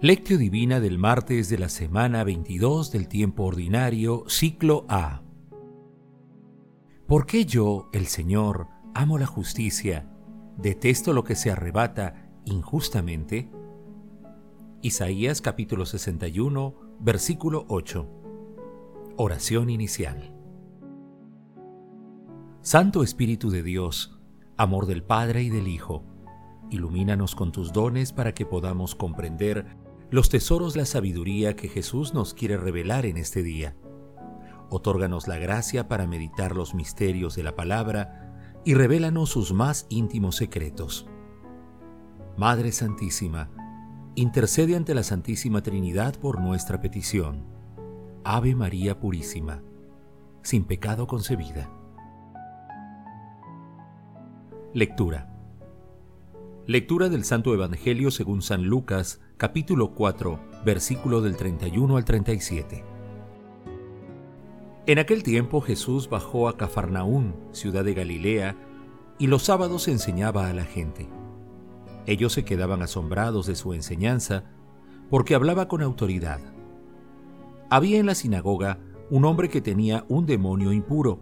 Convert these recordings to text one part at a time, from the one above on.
Lectio Divina del martes de la semana 22 del tiempo ordinario, ciclo A. ¿Por qué yo, el Señor, amo la justicia, detesto lo que se arrebata injustamente? Isaías capítulo 61, versículo 8. Oración inicial. Santo Espíritu de Dios, amor del Padre y del Hijo, ilumínanos con tus dones para que podamos comprender los tesoros la sabiduría que Jesús nos quiere revelar en este día. Otórganos la gracia para meditar los misterios de la palabra y revélanos sus más íntimos secretos. Madre Santísima, intercede ante la Santísima Trinidad por nuestra petición. Ave María Purísima, sin pecado concebida. Lectura. Lectura del Santo Evangelio según San Lucas, capítulo 4, versículo del 31 al 37. En aquel tiempo Jesús bajó a Cafarnaún, ciudad de Galilea, y los sábados enseñaba a la gente. Ellos se quedaban asombrados de su enseñanza, porque hablaba con autoridad. Había en la sinagoga un hombre que tenía un demonio impuro,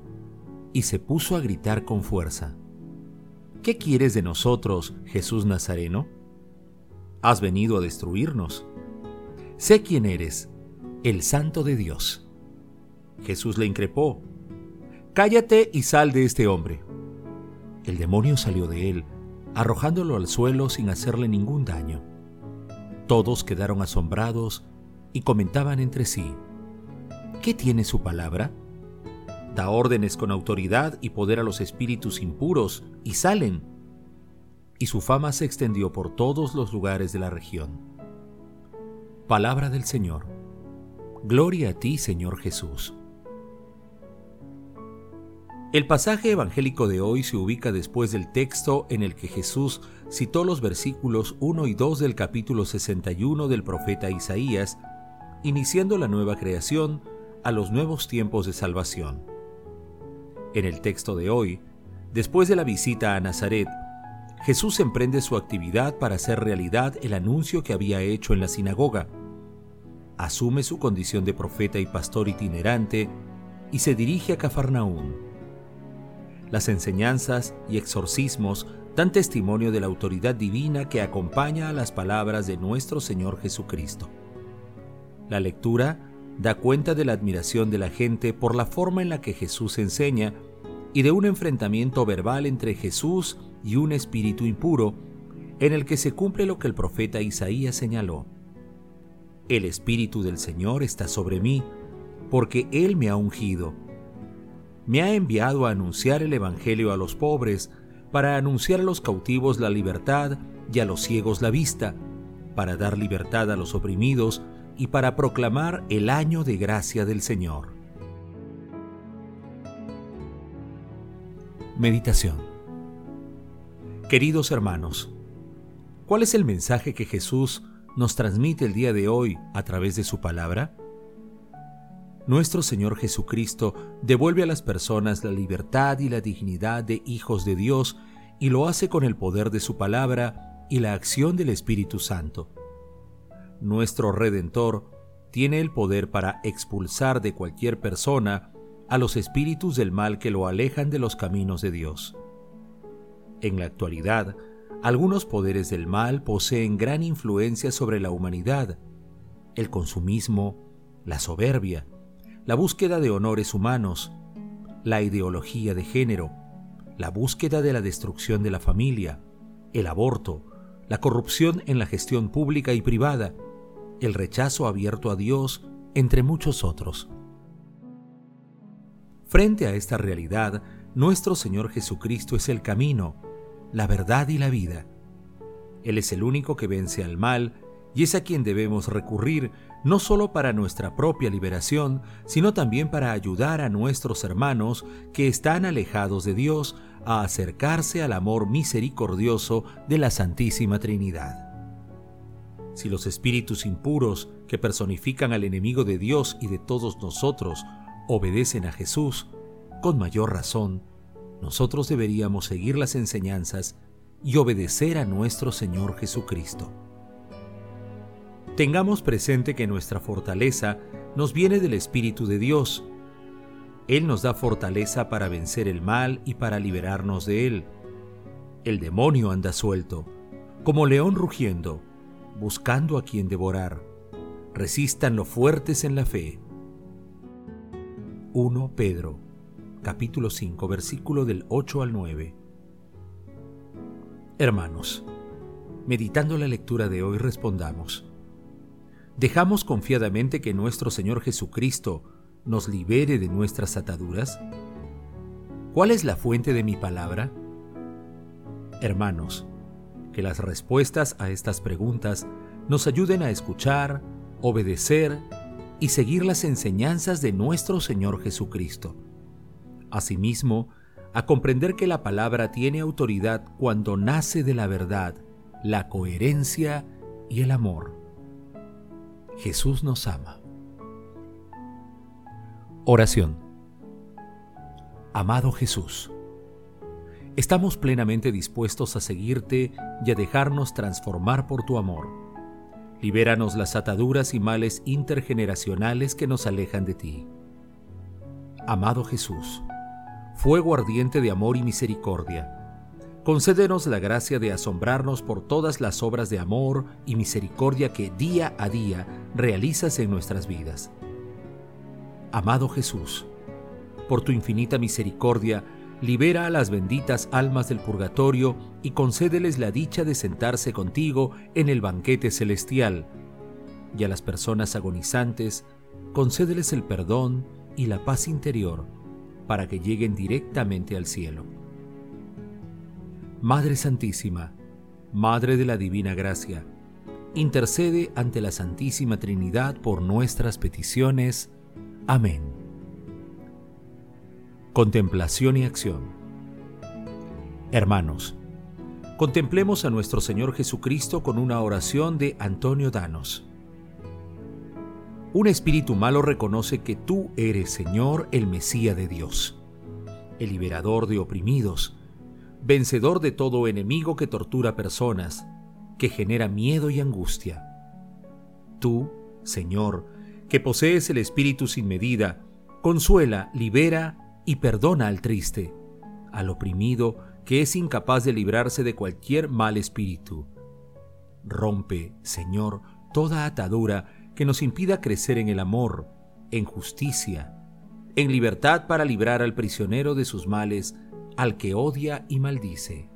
y se puso a gritar con fuerza. ¿Qué quieres de nosotros, Jesús Nazareno? Has venido a destruirnos. Sé quién eres, el santo de Dios. Jesús le increpó, Cállate y sal de este hombre. El demonio salió de él, arrojándolo al suelo sin hacerle ningún daño. Todos quedaron asombrados y comentaban entre sí, ¿qué tiene su palabra? Da órdenes con autoridad y poder a los espíritus impuros y salen y su fama se extendió por todos los lugares de la región. Palabra del Señor. Gloria a ti, Señor Jesús. El pasaje evangélico de hoy se ubica después del texto en el que Jesús citó los versículos 1 y 2 del capítulo 61 del profeta Isaías, iniciando la nueva creación a los nuevos tiempos de salvación. En el texto de hoy, después de la visita a Nazaret, Jesús emprende su actividad para hacer realidad el anuncio que había hecho en la sinagoga. Asume su condición de profeta y pastor itinerante y se dirige a Cafarnaún. Las enseñanzas y exorcismos dan testimonio de la autoridad divina que acompaña a las palabras de nuestro Señor Jesucristo. La lectura da cuenta de la admiración de la gente por la forma en la que Jesús enseña y de un enfrentamiento verbal entre Jesús y un espíritu impuro, en el que se cumple lo que el profeta Isaías señaló. El Espíritu del Señor está sobre mí, porque Él me ha ungido. Me ha enviado a anunciar el Evangelio a los pobres, para anunciar a los cautivos la libertad y a los ciegos la vista, para dar libertad a los oprimidos y para proclamar el año de gracia del Señor. Meditación Queridos hermanos, ¿cuál es el mensaje que Jesús nos transmite el día de hoy a través de su palabra? Nuestro Señor Jesucristo devuelve a las personas la libertad y la dignidad de hijos de Dios y lo hace con el poder de su palabra y la acción del Espíritu Santo. Nuestro Redentor tiene el poder para expulsar de cualquier persona a los espíritus del mal que lo alejan de los caminos de Dios. En la actualidad, algunos poderes del mal poseen gran influencia sobre la humanidad. El consumismo, la soberbia, la búsqueda de honores humanos, la ideología de género, la búsqueda de la destrucción de la familia, el aborto, la corrupción en la gestión pública y privada, el rechazo abierto a Dios, entre muchos otros. Frente a esta realidad, nuestro Señor Jesucristo es el camino, la verdad y la vida. Él es el único que vence al mal y es a quien debemos recurrir no solo para nuestra propia liberación, sino también para ayudar a nuestros hermanos que están alejados de Dios a acercarse al amor misericordioso de la Santísima Trinidad. Si los espíritus impuros que personifican al enemigo de Dios y de todos nosotros obedecen a Jesús, con mayor razón, nosotros deberíamos seguir las enseñanzas y obedecer a nuestro Señor Jesucristo. Tengamos presente que nuestra fortaleza nos viene del Espíritu de Dios. Él nos da fortaleza para vencer el mal y para liberarnos de él. El demonio anda suelto, como león rugiendo, buscando a quien devorar. Resistan los fuertes en la fe. 1 Pedro, capítulo 5, versículo del 8 al 9. Hermanos, meditando la lectura de hoy respondamos. ¿Dejamos confiadamente que nuestro Señor Jesucristo nos libere de nuestras ataduras? ¿Cuál es la fuente de mi palabra? Hermanos, que las respuestas a estas preguntas nos ayuden a escuchar, obedecer y seguir las enseñanzas de nuestro Señor Jesucristo. Asimismo, a comprender que la palabra tiene autoridad cuando nace de la verdad, la coherencia y el amor. Jesús nos ama. Oración. Amado Jesús, estamos plenamente dispuestos a seguirte y a dejarnos transformar por tu amor. Libéranos las ataduras y males intergeneracionales que nos alejan de ti. Amado Jesús, fuego ardiente de amor y misericordia, concédenos la gracia de asombrarnos por todas las obras de amor y misericordia que día a día realizas en nuestras vidas. Amado Jesús, por tu infinita misericordia, libera a las benditas almas del purgatorio y concédeles la dicha de sentarse contigo en el banquete celestial. Y a las personas agonizantes, concédeles el perdón y la paz interior para que lleguen directamente al cielo. Madre Santísima, Madre de la Divina Gracia, intercede ante la Santísima Trinidad por nuestras peticiones. Amén. Contemplación y acción. Hermanos, contemplemos a nuestro Señor Jesucristo con una oración de Antonio Danos. Un espíritu malo reconoce que tú eres, Señor, el Mesías de Dios, el liberador de oprimidos, vencedor de todo enemigo que tortura personas, que genera miedo y angustia. Tú, Señor, que posees el Espíritu sin medida, consuela, libera y perdona al triste, al oprimido que es incapaz de librarse de cualquier mal espíritu. Rompe, Señor, toda atadura que nos impida crecer en el amor, en justicia, en libertad para librar al prisionero de sus males al que odia y maldice.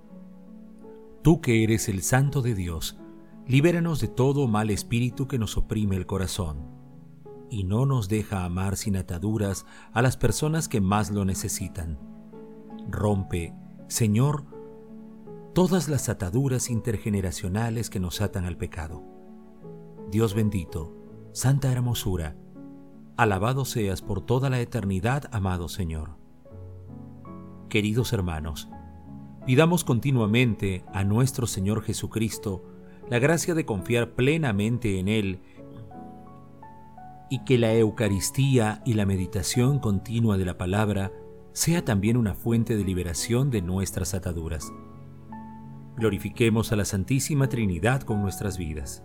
Tú que eres el Santo de Dios, libéranos de todo mal espíritu que nos oprime el corazón, y no nos deja amar sin ataduras a las personas que más lo necesitan. Rompe, Señor, todas las ataduras intergeneracionales que nos atan al pecado. Dios bendito, Santa Hermosura, alabado seas por toda la eternidad, amado Señor. Queridos hermanos, pidamos continuamente a nuestro Señor Jesucristo la gracia de confiar plenamente en Él y que la Eucaristía y la meditación continua de la palabra sea también una fuente de liberación de nuestras ataduras. Glorifiquemos a la Santísima Trinidad con nuestras vidas.